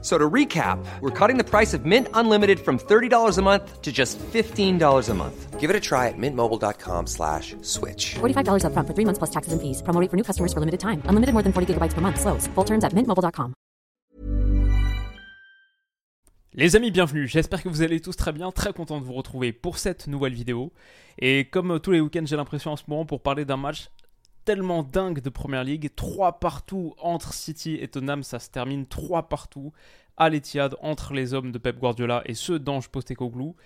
So to recap, we're cutting the price of Mint Unlimited from $30 a month to just $15 a month. Give it a try at mintmobile.com slash switch. $45 upfront for three months plus taxes and fees. Promo rate for new customers for limited time. Unlimited more than 40 gigabytes per month. Slows. Full terms at mintmobile.com. Les amis, bienvenue. J'espère que vous allez tous très bien. Très content de vous retrouver pour cette nouvelle vidéo. Et comme tous les week-ends, j'ai l'impression en ce moment pour parler d'un match tellement dingue de Première Ligue. 3 partout entre City et Tottenham, ça se termine 3 partout à l'Etihad entre les hommes de Pep Guardiola et ceux d'Ange Postecoglou.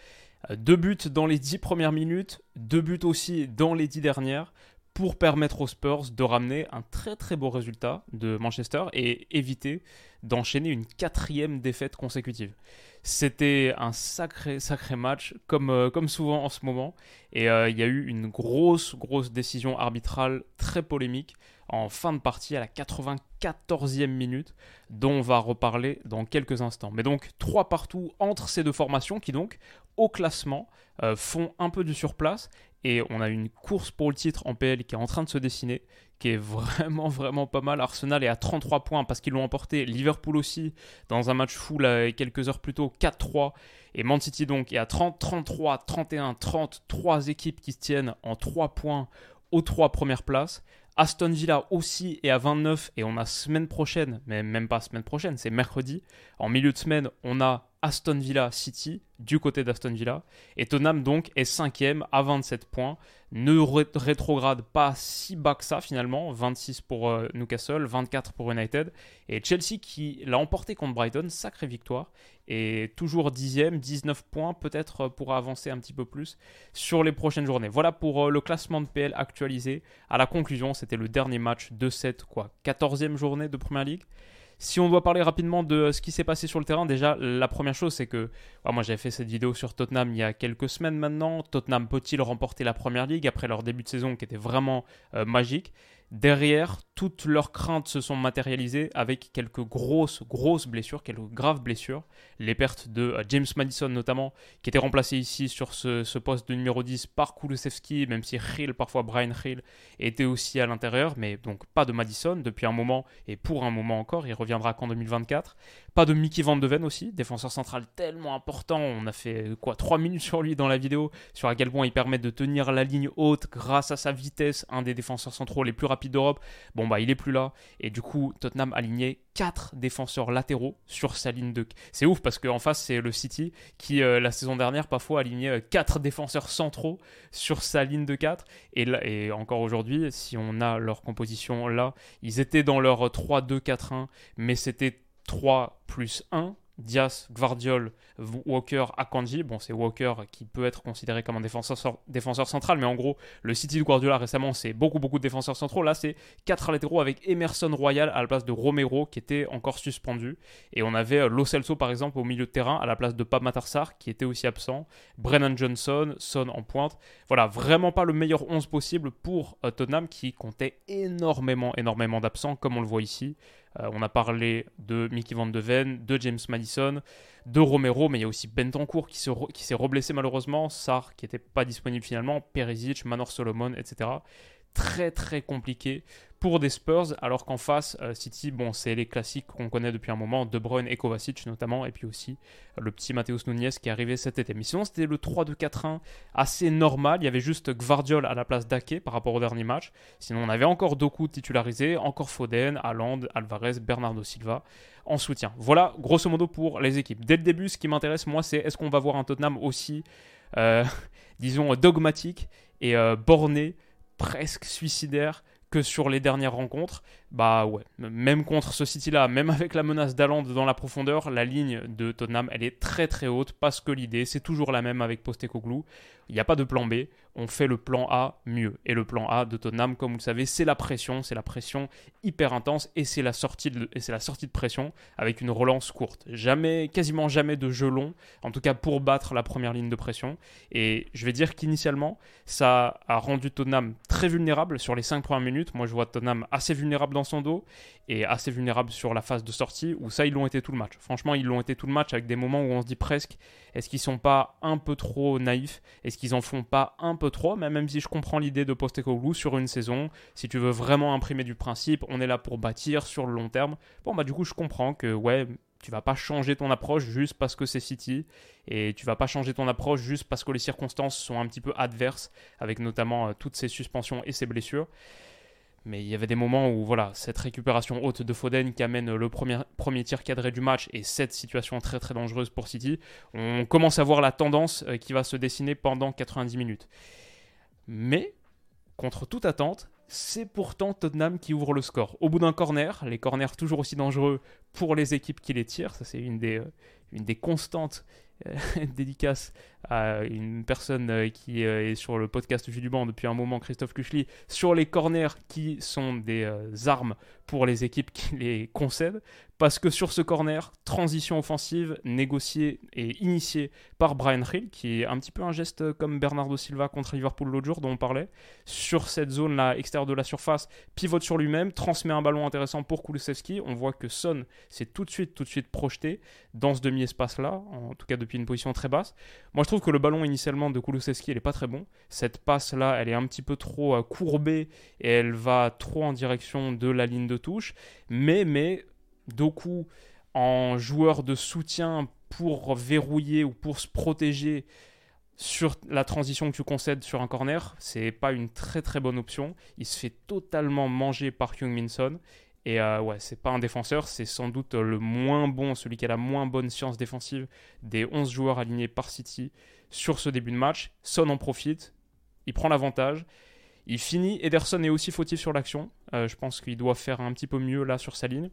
Euh, deux buts dans les 10 premières minutes, deux buts aussi dans les 10 dernières pour permettre aux Spurs de ramener un très très beau résultat de Manchester et éviter d'enchaîner une quatrième défaite consécutive. C'était un sacré sacré match comme, euh, souvent en ce moment et euh, il y a eu une grosse grosse décision arbitrale très polémique en fin de partie à la 94e minute dont on va reparler dans quelques instants. Mais donc trois partout entre ces deux formations qui donc au classement euh, font un peu du surplace et on a une course pour le titre en PL qui est en train de se dessiner, qui est vraiment vraiment pas mal. Arsenal est à 33 points parce qu'ils l'ont emporté. Liverpool aussi dans un match fou quelques heures plus tôt 4-3 et Man City donc est à 30, 33, 31, 30, trois équipes qui se tiennent en 3 points aux trois premières places. Aston Villa aussi est à 29 et on a semaine prochaine, mais même pas semaine prochaine, c'est mercredi. En milieu de semaine, on a Aston Villa City du côté d'Aston Villa. Et Tottenham donc est cinquième à 27 points. Ne rétrograde pas si bas que ça finalement. 26 pour euh, Newcastle, 24 pour United. Et Chelsea qui l'a emporté contre Brighton, sacrée victoire. Et toujours dixième, 19 points, peut-être euh, pourra avancer un petit peu plus sur les prochaines journées. Voilà pour euh, le classement de PL actualisé. À la conclusion, c'était le dernier match de cette quoi, 14e journée de Première Ligue. Si on doit parler rapidement de ce qui s'est passé sur le terrain, déjà, la première chose, c'est que moi j'avais fait cette vidéo sur Tottenham il y a quelques semaines maintenant. Tottenham peut-il remporter la première ligue après leur début de saison qui était vraiment euh, magique? Derrière, toutes leurs craintes se sont matérialisées avec quelques grosses, grosses blessures, quelques graves blessures. Les pertes de euh, James Madison notamment, qui était remplacé ici sur ce, poste de numéro 10 par Kulusevski, même si Hill, parfois Brian Hill, était aussi à l'intérieur, mais donc pas de Madison depuis un moment et pour un moment encore, il reviendra qu'en 2024. Pas de Mickey Van de Ven aussi, défenseur central tellement important, on a fait quoi 3 minutes sur lui dans la vidéo, sur à quel point il permet de tenir la ligne haute grâce à sa vitesse, un des défenseurs centraux les plus rapides d'Europe. Bon bah il est plus là, et du coup Tottenham aligné 4 défenseurs latéraux sur sa ligne de... C'est ouf parce qu'en face c'est le City qui euh, la saison dernière parfois alignait 4 euh, défenseurs centraux sur sa ligne de 4, et, et encore aujourd'hui si on a leur composition là, ils étaient dans leur 3-2-4-1, mais c'était 3 plus 1, Diaz, Guardiol, Walker, Akanji. Bon, c'est Walker qui peut être considéré comme un défenseur, défenseur central, mais en gros, le City de Guardiola récemment, c'est beaucoup, beaucoup de défenseurs centraux. Là, c'est 4 latéraux avec Emerson Royal à la place de Romero qui était encore suspendu. Et on avait euh, Lo Celso, par exemple, au milieu de terrain à la place de Pab Matarsar qui était aussi absent. Brennan Johnson, Son en pointe. Voilà, vraiment pas le meilleur 11 possible pour euh, Tottenham qui comptait énormément, énormément d'absents, comme on le voit ici. Euh, on a parlé de Mickey Van de Ven, de James Madison, de Romero, mais il y a aussi Bentancourt qui s'est qui reblessé malheureusement, Sar qui n'était pas disponible finalement, Perisic, Manor Solomon, etc. Très très compliqué pour des Spurs, alors qu'en face, euh, City, bon, c'est les classiques qu'on connaît depuis un moment, De Bruyne et Kovacic notamment, et puis aussi euh, le petit Mateus Nunez qui est arrivé cet été. Mais sinon, c'était le 3-2-4-1 assez normal. Il y avait juste Gvardiol à la place d'Ake par rapport au dernier match. Sinon, on avait encore Doku titularisé, encore Foden, Haaland, Alvarez, Bernardo Silva en soutien. Voilà, grosso modo, pour les équipes. Dès le début, ce qui m'intéresse, moi, c'est est-ce qu'on va voir un Tottenham aussi, euh, disons, dogmatique et borné, presque suicidaire que sur les dernières rencontres, bah ouais, même contre ce City-là, même avec la menace d'Aland dans la profondeur, la ligne de Tottenham, elle est très très haute parce que l'idée, c'est toujours la même avec Postecoglou. Il n'y a pas de plan B, on fait le plan A mieux. Et le plan A de Tottenham, comme vous le savez, c'est la pression, c'est la pression hyper intense et c'est la sortie de, et c'est la sortie de pression avec une relance courte. Jamais, quasiment jamais de jeu long, en tout cas pour battre la première ligne de pression. Et je vais dire qu'initialement, ça a rendu Tottenham très vulnérable sur les 5 premières minutes. Moi, je vois Tottenham assez vulnérable dans son dos et assez vulnérable sur la phase de sortie, où ça, ils l'ont été tout le match. Franchement, ils l'ont été tout le match avec des moments où on se dit presque, est-ce qu'ils sont pas un peu trop naïfs? Est-ce qu'ils en font pas un peu trop? Mais même si je comprends l'idée de Postecoglou sur une saison, si tu veux vraiment imprimer du principe, on est là pour bâtir sur le long terme. Bon, bah du coup, je comprends que, ouais, tu vas pas changer ton approche juste parce que c'est City et tu vas pas changer ton approche juste parce que les circonstances sont un petit peu adverses avec notamment euh, toutes ces suspensions et ces blessures. Mais il y avait des moments où voilà, cette récupération haute de Foden qui amène le premier, premier tir cadré du match et cette situation très très dangereuse pour City, on commence à voir la tendance euh, qui va se dessiner pendant 90 minutes. Mais, contre toute attente, c'est pourtant Tottenham qui ouvre le score. Au bout d'un corner, les corners toujours aussi dangereux pour les équipes qui les tirent, ça c'est une des, euh, une des constantes euh, dédicace à une personne euh, qui est sur le podcast Jus du Banc depuis un moment, Christophe Kuchli, sur les corners qui sont des armes pour les équipes qui les concèdent. Parce que sur ce corner, transition offensive négociée et initiée par Brian Hill, qui est un petit peu un geste comme Bernardo Silva contre Liverpool l'autre jour dont on parlait, sur cette zone-là extérieure de la surface, pivote sur lui-même, transmet un ballon intéressant pour Kulusevski. On voit que Son s'est tout de suite, tout de suite projeté dans ce demi-espace-là, en tout cas depuis une position très basse. Moi, je trouve que le ballon initialement de Kulusevski, elle est pas très bon. Cette passe-là, elle est un petit peu trop euh, courbée et elle va trop en direction de la ligne de touche. Mais, mais Doku en joueur de soutien pour verrouiller ou pour se protéger sur la transition que tu concèdes sur un corner, c'est pas une très très bonne option. Il se fait totalement manger par Hyung Min Et euh, ouais, c'est pas un défenseur, c'est sans doute le moins bon, celui qui a la moins bonne science défensive des 11 joueurs alignés par City sur ce début de match. Son en profite, il prend l'avantage. Il finit, Ederson est aussi fautif sur l'action. Euh, je pense qu'il doit faire un petit peu mieux là sur sa ligne.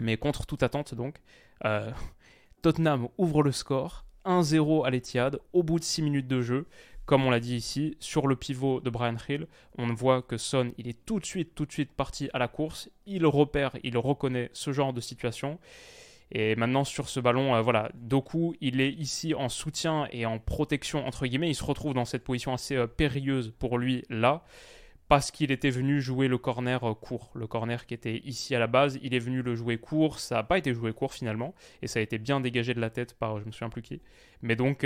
Mais contre toute attente, donc, euh, Tottenham ouvre le score 1-0 à l'Etihad au bout de 6 minutes de jeu. Comme on l'a dit ici, sur le pivot de Brian Hill, on voit que Son, il est tout de suite, tout de suite parti à la course. Il repère, il reconnaît ce genre de situation. Et maintenant, sur ce ballon, euh, voilà, Doku, il est ici en soutien et en protection, entre guillemets. Il se retrouve dans cette position assez euh, périlleuse pour lui, là parce qu'il était venu jouer le corner euh, court. Le corner qui était ici à la base, il est venu le jouer court. Ça n'a pas été joué court finalement. Et ça a été bien dégagé de la tête par je me souviens plus qui. Mais donc,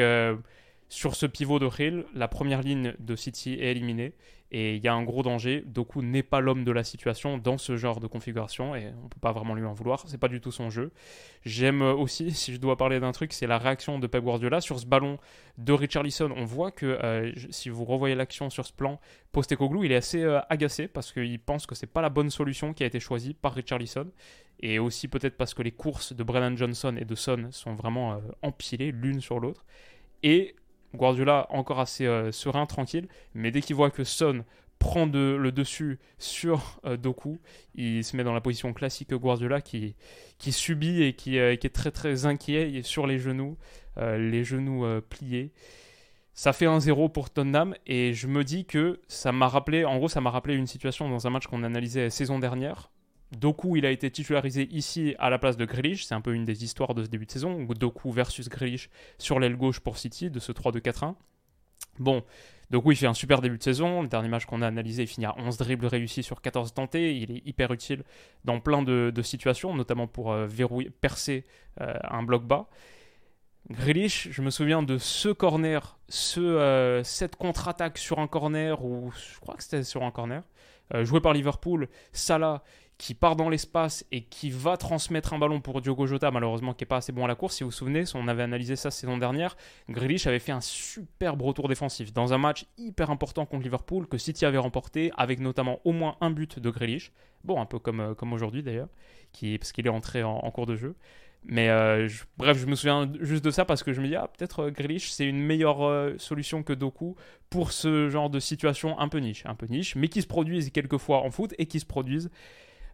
sur ce pivot de Hill, la première ligne de City est éliminée. Et il y a un gros danger. Doku n'est pas l'homme de la situation dans ce genre de configuration et on peut pas vraiment lui en vouloir. C'est pas du tout son jeu. J'aime aussi, si je dois parler d'un truc, c'est la réaction de Pep Guardiola sur ce ballon de Richarlison. On voit que euh, si vous revoyez l'action sur ce plan, Postecoglou il est assez euh, agacé parce qu'il pense que c'est pas la bonne solution qui a été choisie par Richarlison et aussi peut-être parce que les courses de Brennan Johnson et de Son sont vraiment euh, empilées l'une sur l'autre. Et Guardiola encore assez euh, serein, tranquille, mais dès qu'il voit que Son prend le dessus sur euh, Doku, il se met dans la position classique Guardiola qui, subit et qui, euh, qui, est très très inquiet sur les genoux, les genoux pliés. Ça fait un 0 pour Tottenham et je me dis que ça m'a rappelé, en gros, ça m'a rappelé une situation dans un match qu'on analysait la saison dernière Doku, il a été titularisé ici à la place de Grealish. C'est un peu une des histoires de ce début de saison. Doku versus Grealish sur l'aile gauche pour City de ce 3-2-4-1. Bon, Doku, il fait un super début de saison. Le dernier match qu'on a analysé, il finit à 11 dribbles réussis sur 14 tentés. Il est hyper utile dans plein de, situations, notamment pour euh, verrouiller, percer euh, un bloc bas. Grealish, je me souviens de ce corner, ce, euh, cette contre-attaque sur un corner, ou je crois que c'était sur un corner, joué par Liverpool. Salah qui part dans l'espace et qui va transmettre un ballon pour Diogo Jota, malheureusement qui n'est pas assez bon à la course. Si vous vous souvenez, on avait analysé ça saison dernière, Grealish avait fait un superbe retour défensif dans un match hyper important contre Liverpool que City avait remporté, avec notamment au moins un but de Grealish. Bon, un peu comme, euh, comme aujourd'hui d'ailleurs, qui, parce qu'il est entré en, cours de jeu. Mais euh, bref, je me souviens juste de ça parce que je me dis, ah, peut-être euh, Grealish, c'est une meilleure solution que Doku pour ce genre de situation un peu niche, un peu niche, mais qui se produisent quelquefois en foot et qui se produisent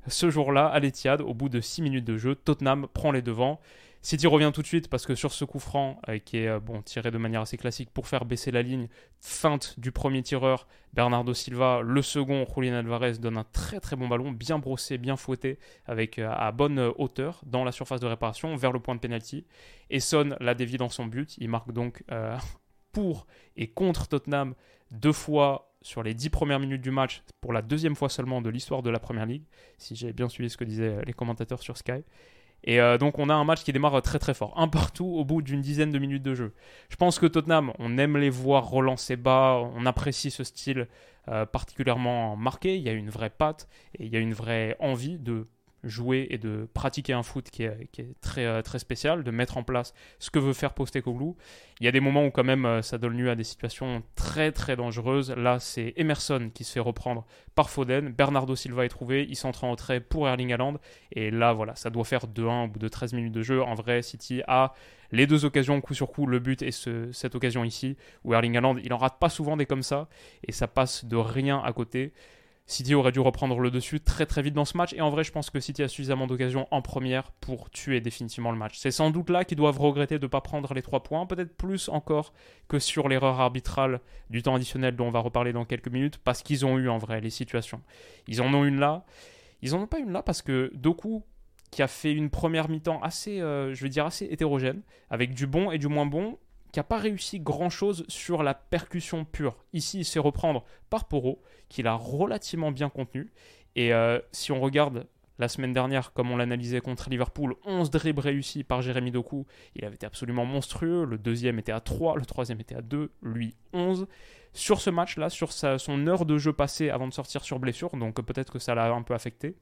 ce jour-là, à l'Etihad, au bout de 6 minutes de jeu, Tottenham prend les devants. City revient tout de suite parce que sur ce coup franc, euh, qui est euh, bon, tiré de manière assez classique pour faire baisser la ligne, feinte du premier tireur, Bernardo Silva, le second, Julian Alvarez, donne un très très bon ballon, bien brossé, bien fouetté, avec euh, à bonne hauteur dans la surface de réparation, vers le point de pénalty. Et Son la dévie dans son but. Il marque donc pour et contre Tottenham deux fois sur les 10 premières minutes du match pour la deuxième fois seulement de l'histoire de la Première Ligue, si j'ai bien suivi ce que disaient les commentateurs sur Sky. Et euh, donc on a un match qui démarre très très fort, un partout au bout d'une dizaine de minutes de jeu. Je pense que Tottenham, on aime les voir relancer bas, on apprécie ce style euh, particulièrement marqué, il y a une vraie patte et il y a une vraie envie de jouer et de pratiquer un foot qui est, très, euh, très spécial, de mettre en place ce que veut faire Postecoglou. Il y a des moments où quand même euh, ça donne lieu à des situations très très dangereuses. Là, c'est Emerson qui se fait reprendre par Foden. Bernardo Silva est trouvé, il s'entre en retrait pour Erling Haaland. Et là, voilà, ça doit faire 2-1 au bout de 13 minutes de jeu. En vrai, City a les deux occasions coup sur coup. Le but est cette occasion ici où Erling Haaland, il en rate pas souvent des comme ça et ça passe de rien à côté. City aurait dû reprendre le dessus très très vite dans ce match. Et en vrai, je pense que City a suffisamment d'occasions en première pour tuer définitivement le match. C'est sans doute là qu'ils doivent regretter de ne pas prendre les trois points, peut-être plus encore que sur l'erreur arbitrale du temps additionnel dont on va reparler dans quelques minutes, parce qu'ils ont eu en vrai les situations. Ils en ont une là. Ils en ont pas une là parce que Doku, qui a fait une première mi-temps assez, euh, je vais dire, assez hétérogène, avec du bon et du moins bon, qui n'a pas réussi grand-chose sur la percussion pure. Ici, il sait reprendre par Poro, qu'il a relativement bien contenu. Et euh, si on regarde la semaine dernière, comme on l'analysait contre Liverpool, 11 dribbles réussis par Jérémy Doku, il avait été absolument monstrueux. Le deuxième était à 3, le troisième était à 2, lui 11. Sur ce match-là, sur son heure de jeu passée avant de sortir sur blessure, donc peut-être que ça l'a un peu affecté.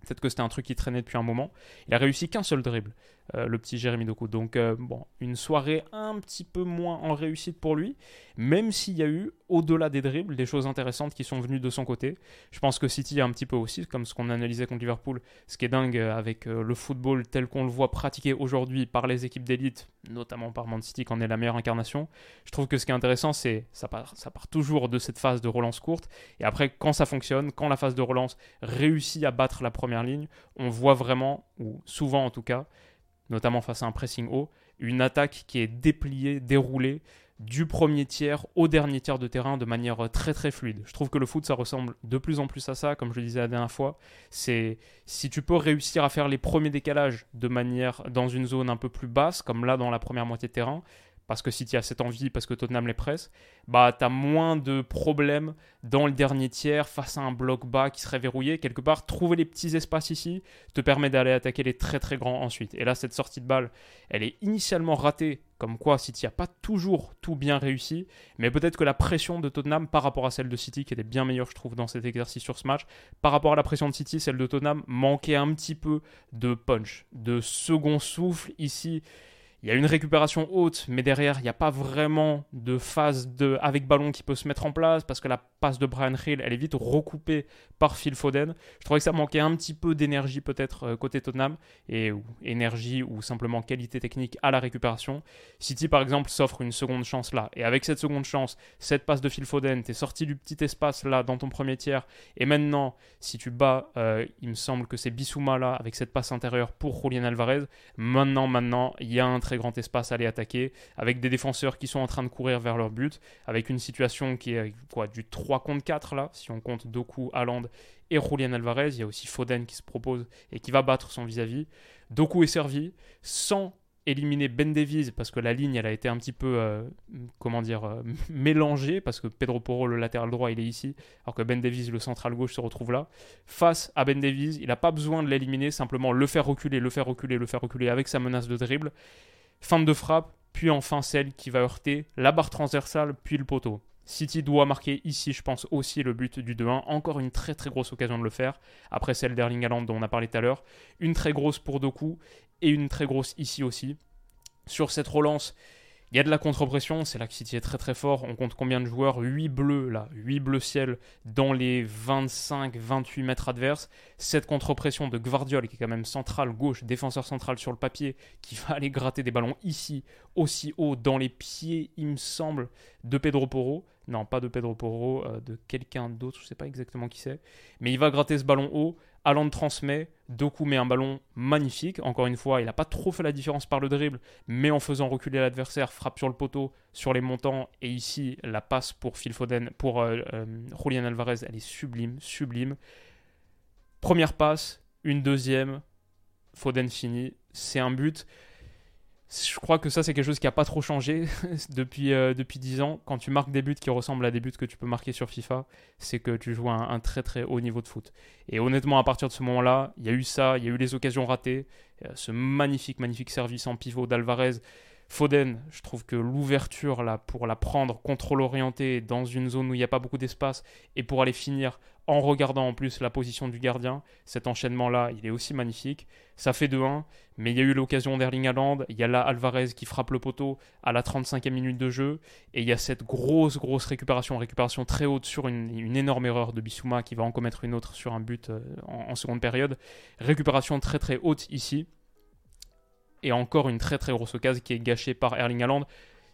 Peut-être que c'était un truc qui traînait depuis un moment. Il a réussi qu'un seul dribble, euh, le petit Jérémy Doku. Donc, euh, bon, une soirée un petit peu moins en réussite pour lui, même s'il y a eu, au-delà des dribbles, des choses intéressantes qui sont venues de son côté. Je pense que City a un petit peu aussi, comme ce qu'on analysait contre Liverpool, ce qui est dingue euh, avec le football tel qu'on le voit pratiqué aujourd'hui par les équipes d'élite, notamment par Man City, qui en est la meilleure incarnation. Je trouve que ce qui est intéressant, c'est ça part, ça part toujours de cette phase de relance courte, et après, quand ça fonctionne, quand la phase de relance réussit à battre la première ligne, on voit vraiment, ou souvent en tout cas, notamment face à un pressing haut, une attaque qui est dépliée, déroulée du premier tiers au dernier tiers de terrain de manière très très fluide. Je trouve que le foot ça ressemble de plus en plus à ça, comme je le disais la dernière fois. C'est si tu peux réussir à faire les premiers décalages de manière dans une zone un peu plus basse, comme là dans la première moitié de terrain, parce que si as cette envie, parce que Tottenham les presse, bah tu as moins de problèmes dans le dernier tiers face à un bloc bas qui serait verrouillé. Quelque part, trouver les petits espaces ici te permet d'aller attaquer les très très grands ensuite. Et là, cette sortie de balle, elle est initialement ratée, comme quoi City n'a pas toujours tout bien réussi, mais peut-être que la pression de Tottenham par rapport à celle de City, qui était bien meilleure, je trouve, dans cet exercice sur ce match, par rapport à la pression de City, celle de Tottenham manquait un petit peu de punch, de second souffle ici. Il y a une récupération haute, mais derrière, il n'y a pas vraiment de phase de, avec ballon qui peut se mettre en place parce que la passe de Brian Hill, elle est vite recoupée par Phil Foden. Je trouvais que ça manquait un petit peu d'énergie peut-être euh, côté Tottenham, et ou, énergie ou simplement qualité technique à la récupération. City, par exemple, s'offre une seconde chance là. Et avec cette seconde chance, cette passe de Phil Foden, tu es sorti du petit espace là dans ton premier tiers. Et maintenant, si tu bats, euh, il me semble que c'est Bissouma là, avec cette passe intérieure pour Julian Alvarez. Maintenant, maintenant, il y a un très grand espace à aller attaquer, avec des défenseurs qui sont en train de courir vers leur but, avec une situation qui est quoi, du 3 contre 4 là, si on compte Doku, Haaland et Julian Alvarez. Il y a aussi Foden qui se propose et qui va battre son vis-à-vis. Doku est servi sans éliminer Ben Davies parce que la ligne elle a été un petit peu euh, comment dire euh, mélangée parce que Pedro Porro le latéral droit il est ici alors que Ben Davies le central gauche se retrouve là face à Ben Davies il n'a pas besoin de l'éliminer simplement le faire reculer le faire reculer le faire reculer avec sa menace de dribble fin de frappe, puis enfin celle qui va heurter la barre transversale, puis le poteau. City doit marquer ici, je pense, aussi le but du 2-1. Encore une très très grosse occasion de le faire. Après celle d'Erling Haaland dont on a parlé tout à l'heure. Une très grosse pour Doku et une très grosse ici aussi. Sur cette relance, il y a de la contre-pression, c'est là que City est très très fort. On compte combien de joueurs? 8 bleus là, 8 bleus ciel dans les 25-28 mètres adverses. Cette contre-pression de Gvardiol qui est quand même central gauche, défenseur central sur le papier, qui va aller gratter des ballons ici, aussi haut, dans les pieds, il me semble, de Pedro Porro. Non, pas de Pedro Porro, euh, de quelqu'un d'autre, je ne sais pas exactement qui c'est. Mais il va gratter ce ballon haut. Allende transmet, Doku met un ballon magnifique. Encore une fois, il n'a pas trop fait la différence par le dribble, mais en faisant reculer l'adversaire, frappe sur le poteau, sur les montants. Et ici, la passe pour Phil Foden, pour euh, euh, Julian Alvarez, elle est sublime, sublime. Première passe, une deuxième, Foden finit. C'est un but Je crois que ça, c'est quelque chose qui n'a pas trop changé depuis, euh, depuis 10 ans. Quand tu marques des buts qui ressemblent à des buts que tu peux marquer sur FIFA, c'est que tu joues un, un, très très haut niveau de foot. Et honnêtement, à partir de ce moment-là, il y a eu ça, il y a eu les occasions ratées, ce magnifique, magnifique service en pivot d'Alvarez Foden, je trouve que l'ouverture là pour la prendre, contrôle orienté dans une zone où il n'y a pas beaucoup d'espace et pour aller finir en regardant en plus la position du gardien, cet enchaînement là, il est aussi magnifique. Ça fait 2-1, mais il y a eu l'occasion d'Erling Haaland, il y a là Alvarez qui frappe le poteau à la 35e minute de jeu et il y a cette grosse grosse récupération, récupération très haute sur une, énorme erreur de Bissouma qui va en commettre une autre sur un but euh, en seconde période. Récupération très très haute ici et encore une très très grosse occasion qui est gâchée par Erling Haaland.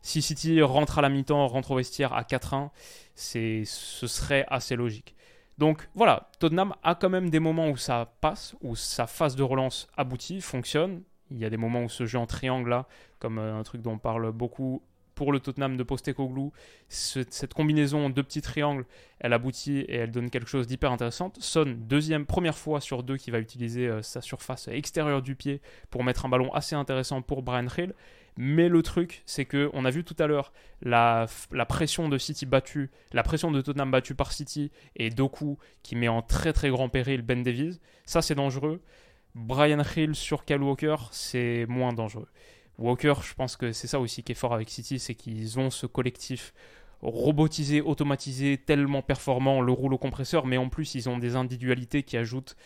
Si City rentre à la mi-temps, rentre au vestiaire à 4-1, ce serait assez logique. Donc voilà, Tottenham a quand même des moments où ça passe, où sa phase de relance aboutit, fonctionne. Il y a des moments où ce jeu en triangle là, comme euh, un truc dont on parle beaucoup pour le Tottenham de Postecoglou, cette combinaison de petits triangles, elle aboutit et elle donne quelque chose d'hyper intéressant. Son, deuxième, première fois sur deux qui va utiliser euh, sa surface extérieure du pied pour mettre un ballon assez intéressant pour Brian Hill. Mais le truc, c'est que on a vu tout à l'heure la, la, pression de City battue, la pression de Tottenham battue par City et Doku qui met en très très grand péril Ben Davies. Ça, c'est dangereux. Brian Hill sur Cal Walker, c'est moins dangereux. Walker, je pense que c'est ça aussi qui est fort avec City, c'est qu'ils ont ce collectif robotisé, automatisé, tellement performant, le rouleau compresseur, mais en plus ils ont des individualités qui ajoutent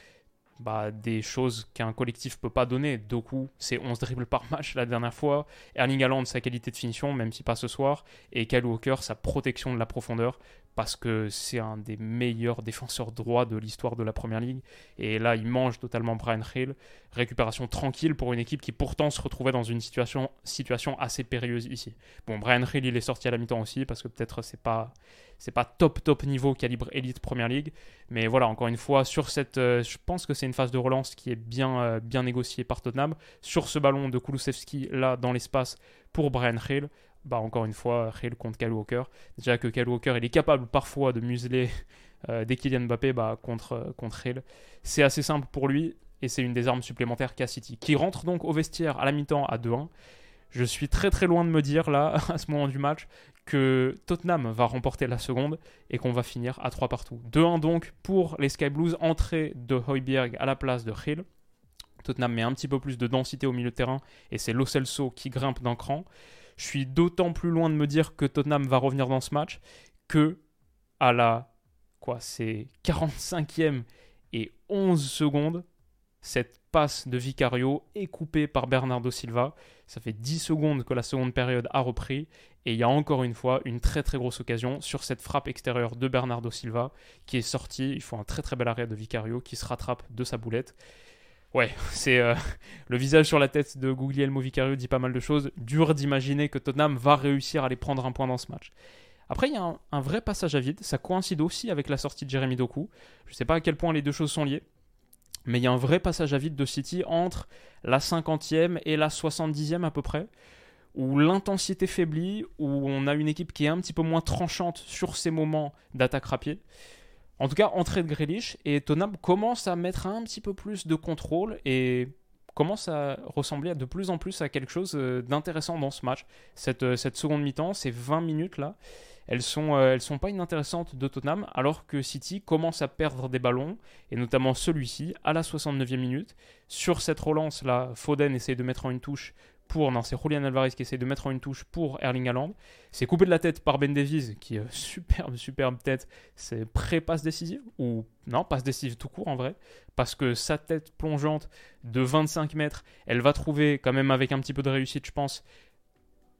bah, des choses qu'un collectif peut pas donner. Doku, c'est 11 dribbles par match la dernière fois. Erling Haaland, sa qualité de finition, même si pas ce soir. Et Kyle Walker, sa protection de la profondeur parce que c'est un des meilleurs défenseurs droits de l'histoire de la Première Ligue. Et là, il mange totalement Brian Hill. Récupération tranquille pour une équipe qui pourtant se retrouvait dans une situation, situation assez périlleuse ici. Bon, Brian Hill, il est sorti à la mi-temps aussi parce que peut-être c'est pas c'est pas top top niveau calibre élite Première Ligue. Mais voilà, encore une fois, sur cette, euh, je pense que c'est une phase de relance qui est bien, euh, bien négociée par Tottenham. Sur ce ballon de Kulusevski, là, dans l'espace, pour Brian Hill, bah, encore une fois, Hill contre Kyle Walker. Déjà que Kyle Walker, il est capable parfois de museler euh, dès Kylian Mbappé bah, contre, euh, contre Hill. C'est assez simple pour lui et c'est une des armes supplémentaires qu'a City, qui rentre donc au vestiaire à la mi-temps à 2-1. Je suis très très loin de me dire là, à ce moment du match, que Tottenham va remporter la seconde et qu'on va finir à 3 partout. 2-1 donc pour les Sky Blues, entrée de Hoiberg à la place de Hill. Tottenham met un petit peu plus de densité au milieu de terrain et c'est Lo Celso qui grimpe d'un cran. Je suis d'autant plus loin de me dire que Tottenham va revenir dans ce match que à la quoi, c'est 45e et 11 secondes, cette passe de Vicario est coupée par Bernardo Silva. Ça fait 10 secondes que la seconde période a repris et il y a encore une fois une très très grosse occasion sur cette frappe extérieure de Bernardo Silva qui est sortie. Il faut un très très bel arrêt de Vicario qui se rattrape de sa boulette. Ouais, c'est euh, le visage sur la tête de Guglielmo Vicario dit pas mal de choses. Dur d'imaginer que Tottenham va réussir à aller prendre un point dans ce match. Après, il y a un, vrai passage à vide. Ça coïncide aussi avec la sortie de Jeremy Doku. Je ne sais pas à quel point les deux choses sont liées. Mais il y a un vrai passage à vide de City entre la 50e et la 70e à peu près, où l'intensité faiblit, où on a une équipe qui est un petit peu moins tranchante sur ces moments d'attaque rapide. En tout cas, entrée de Grealish et Tottenham commence à mettre un petit peu plus de contrôle et commence à ressembler de plus en plus à quelque chose euh, d'intéressant dans ce match. Cette, euh, seconde mi-temps, ces 20 minutes là, elles sont, euh, elles sont pas inintéressantes de Tottenham, alors que City commence à perdre des ballons, et notamment celui-ci, à la 69e minute. Sur cette relance là, Foden essaie de mettre en une touche pour. Non, c'est Julian Alvarez qui essaie de mettre en une touche pour Erling Haaland. C'est coupé de la tête par Ben Davies, qui est superbe, superbe tête. C'est pré-passe décisive, ou non, passe décisive tout court en vrai, parce que sa tête plongeante de 25 mètres, elle va trouver quand même avec un petit peu de réussite, je pense,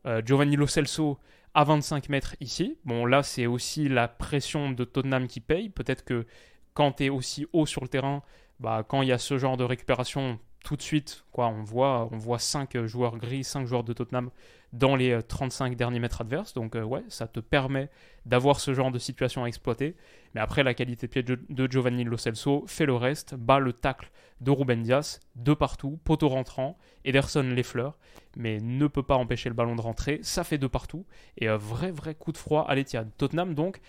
euh, Giovanni Lo Celso à 25 mètres ici. Bon, là, c'est aussi la pression de Tottenham qui paye. Peut-être que quand tu es aussi haut sur le terrain, bah, quand il y a ce genre de récupération, tout de suite, quoi, on voit, on voit 5 joueurs gris, 5 joueurs de Tottenham dans les 35 euh, derniers mètres adverses. Donc, euh, ouais, ça te permet d'avoir ce genre de situation à exploiter. Mais après, la qualité de pied de Giovanni Lo Celso fait le reste, bat le tacle de Ruben Dias, de partout, poteau rentrant, Ederson les fleurs, mais ne peut pas empêcher le ballon de rentrer. Ça fait de partout. Et un vrai, vrai coup de froid à l'Etihad. Tottenham, donc,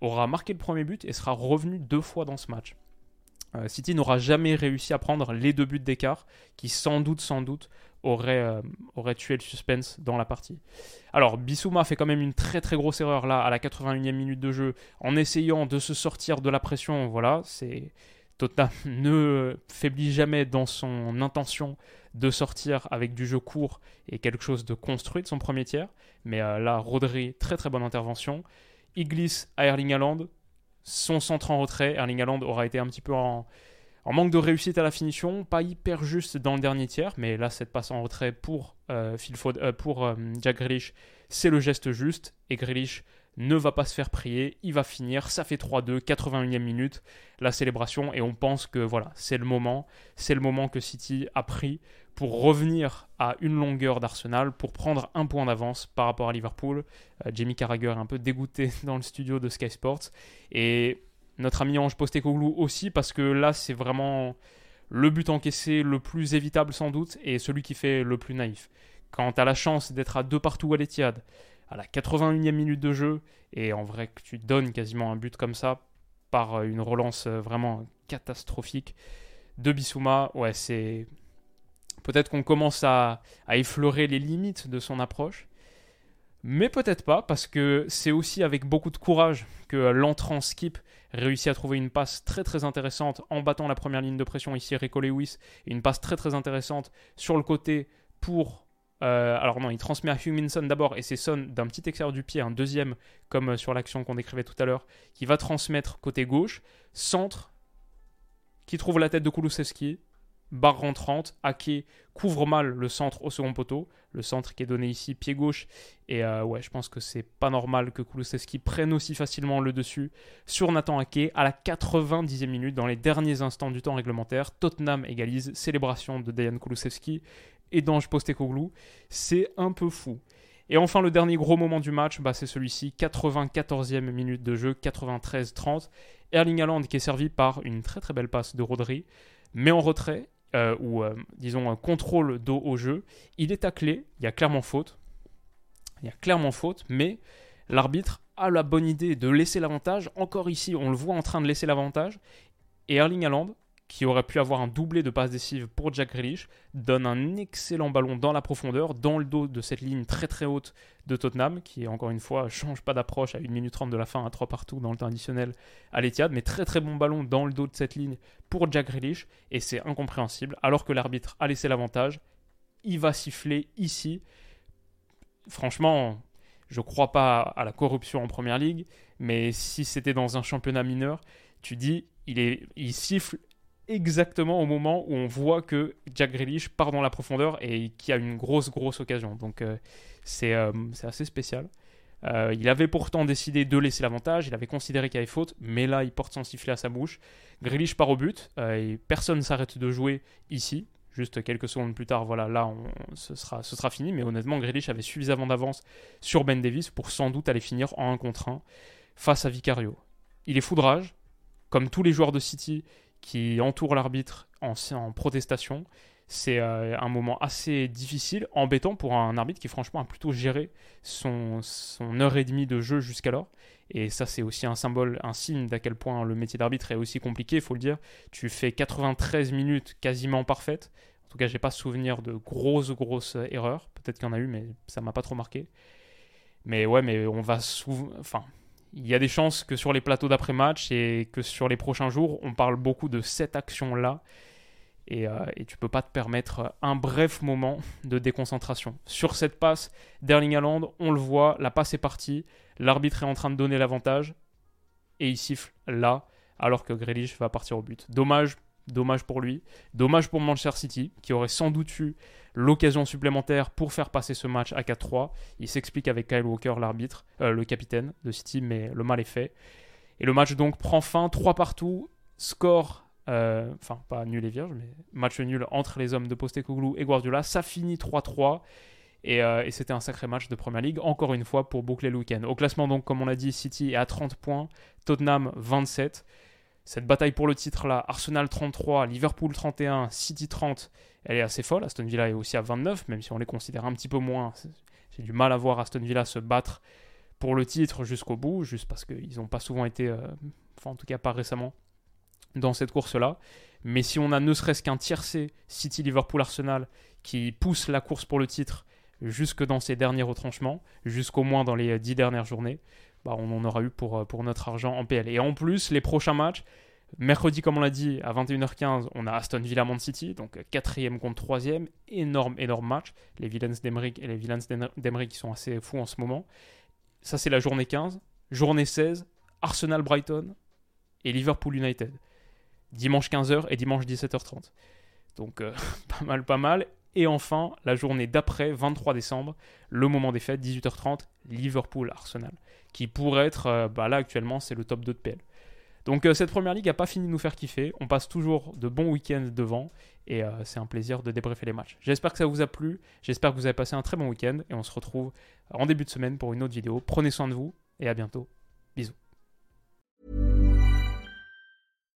aura marqué le premier but et sera revenu deux fois dans ce match. Euh, City n'aura jamais réussi à prendre les deux buts d'écart qui sans doute, sans doute euh, aurait tué le suspense dans la partie. Alors, Bissouma fait quand même une très très grosse erreur là, à la 81e minute de jeu, en essayant de se sortir de la pression. Voilà, c'est. Tottenham ne faiblit jamais dans son intention de sortir avec du jeu court et quelque chose de construit de son premier tiers. Mais euh, là, Rodri, très très bonne intervention. Il glisse à Erling Haaland. Son centre en retrait. Erling Haaland aura été un petit peu en, manque de réussite à la finition. Pas hyper juste dans le dernier tiers. Mais là, cette passe en retrait pour, euh, euh, pour Jack Grealish, c'est le geste juste. Et Grealish ne va pas se faire prier, il va finir, ça fait 3-2, 81e minute, la célébration, et on pense que voilà, c'est le moment, c'est le moment que City a pris pour revenir à une longueur d'Arsenal, pour prendre un point d'avance par rapport à Liverpool. Euh, Jamie Carragher est un peu dégoûté dans le studio de Sky Sports, et notre ami Ange Postecoglou aussi, parce que là c'est vraiment le but encaissé le plus évitable sans doute, et celui qui fait le plus naïf. Quand tu as la chance d'être à deux partout à l'Etihad, à la 81e minute de jeu, et en vrai que tu donnes quasiment un but comme ça par euh, une relance euh, vraiment catastrophique de Bissouma, ouais, c'est. Peut-être qu'on commence à, effleurer les limites de son approche, mais peut-être pas, parce que c'est aussi avec beaucoup de courage que l'entrant Skip réussit à trouver une passe très très intéressante en battant la première ligne de pression ici, Rico Lewis, et une passe très très intéressante sur le côté pour euh, alors non, il transmet à Huminson d'abord, et c'est Son d'un petit extérieur du pied, un deuxième, comme euh, sur l'action qu'on décrivait tout à l'heure, qui va transmettre côté gauche, centre, qui trouve la tête de Kulusevski, barre rentrante, Ake couvre mal le centre au second poteau, le centre qui est donné ici pied gauche, et euh, ouais, je pense que c'est pas normal que Kulusevski prenne aussi facilement le dessus sur Nathan Ake à la 90e minute, dans les derniers instants du temps réglementaire, Tottenham égalise, célébration de Dejan Kulusevski, et d'Ange Postecoglou. C'est un peu fou. Et enfin, le dernier gros moment du match, bah, c'est celui-ci, 94e minute de jeu, 93-30. Erling Haaland qui est servi par une très très belle passe de Rodri, mais en retrait, euh, ou euh, disons un contrôle dos au jeu. Il est taclé, il y a clairement faute. Il y a clairement faute, mais l'arbitre a la bonne idée de laisser l'avantage. Encore ici, on le voit en train de laisser l'avantage. Et Erling Haaland qui aurait pu avoir un doublé de passes décisives pour Jack Grealish, donne un excellent ballon dans la profondeur, dans le dos de cette ligne très très haute de Tottenham, qui encore une fois change pas d'approche à 1 minute 30 de la fin à 3 partout dans le temps additionnel à l'Etihad, mais très très bon ballon dans le dos de cette ligne pour Jack Grealish, et c'est incompréhensible, alors que l'arbitre a laissé l'avantage, il va siffler ici. Franchement, je crois pas à la corruption en première ligue, mais si c'était dans un championnat mineur, tu dis, il, est, il siffle exactement au moment où on voit que Jack Grealish part dans la profondeur et qui a une grosse, grosse occasion. Donc euh, euh, c'est assez spécial. Euh, il avait pourtant décidé de laisser l'avantage, il avait considéré qu'il y avait faute, mais là il porte son sifflet à sa bouche. Grealish part au but, et personne s'arrête de jouer ici. Juste quelques secondes plus tard, voilà, là on, ce, sera, ce sera fini, mais honnêtement Grealish avait suffisamment d'avance sur Ben Davis pour sans doute aller finir en 1 contre 1 face à Vicario. Il est foudrage, comme tous les joueurs de City, qui entoure l'arbitre en, protestation. C'est euh, un moment assez difficile, embêtant pour un arbitre qui franchement a plutôt géré son, heure et demie de jeu jusqu'alors. Et ça c'est aussi un symbole, un signe d'à quel point le métier d'arbitre est aussi compliqué, il faut le dire. Tu fais 93 minutes quasiment parfaites. En tout cas, j'ai pas souvenir de grosses, grosses erreurs. Peut-être qu'il y en a eu, mais ça m'a pas trop marqué. Mais ouais, mais on va souvent... Enfin, il y a des chances que sur les plateaux d'après-match et que sur les prochains jours, on parle beaucoup de cette action-là. Et, euh, et, tu peux pas te permettre un bref moment de déconcentration. Sur cette passe d'Erling Haaland, on le voit, la passe est partie, l'arbitre est en train de donner l'avantage, et il siffle là, alors que Grealish va partir au but. Dommage Dommage pour lui. Dommage pour Manchester City, qui aurait sans doute eu l'occasion supplémentaire pour faire passer ce match à 4-3. Il s'explique avec Kyle Walker, l'arbitre, euh, le capitaine de City, mais le mal est fait. Et le match donc prend fin, 3 partout, score, euh, enfin pas nul et vierge, mais match nul entre les hommes de Postecoglou et Guardiola. Ça finit 3-3. Et, euh, et c'était un sacré match de Première Ligue, encore une fois pour boucler le week-end. Au classement donc, comme on l'a dit, City est à 30 points, Tottenham 27. Cette bataille pour le titre là, Arsenal 33, Liverpool 31, City 30, elle est assez folle. Aston Villa est aussi à 29, même si on les considère un petit peu moins. J'ai du mal à voir Aston Villa se battre pour le titre jusqu'au bout, juste parce qu'ils n'ont pas souvent été, euh, enfin en tout cas pas récemment, dans cette course-là. Mais si on a ne serait-ce qu'un tiercé City, Liverpool, Arsenal qui pousse la course pour le titre jusque dans ces derniers retranchements, jusqu'au moins dans les dix dernières journées, bah, on en aura eu pour, pour notre argent en PL. Et en plus, les prochains matchs, mercredi, comme on l'a dit, à 21h15, on a Aston Villa Man City, donc quatrième contre troisième, énorme, énorme match. Les Villains d'Emery et les Villains d'Emery qui sont assez fous en ce moment. Ça, c'est la journée 15. Journée 16, Arsenal Brighton et Liverpool United. Dimanche 15h et dimanche 17h30. Donc, euh, pas mal, pas mal. Et enfin, la journée d'après, 23 décembre, le moment des fêtes, 18h30, Liverpool-Arsenal, qui pourrait être, euh, bah là actuellement, c'est le top 2 de PL. Donc euh, cette première ligue n'a pas fini de nous faire kiffer, on passe toujours de bons week-ends devant, et euh, c'est un plaisir de débriefer les matchs. J'espère que ça vous a plu, j'espère que vous avez passé un très bon week-end, et on se retrouve en début de semaine pour une autre vidéo. Prenez soin de vous, et à bientôt. Bisous.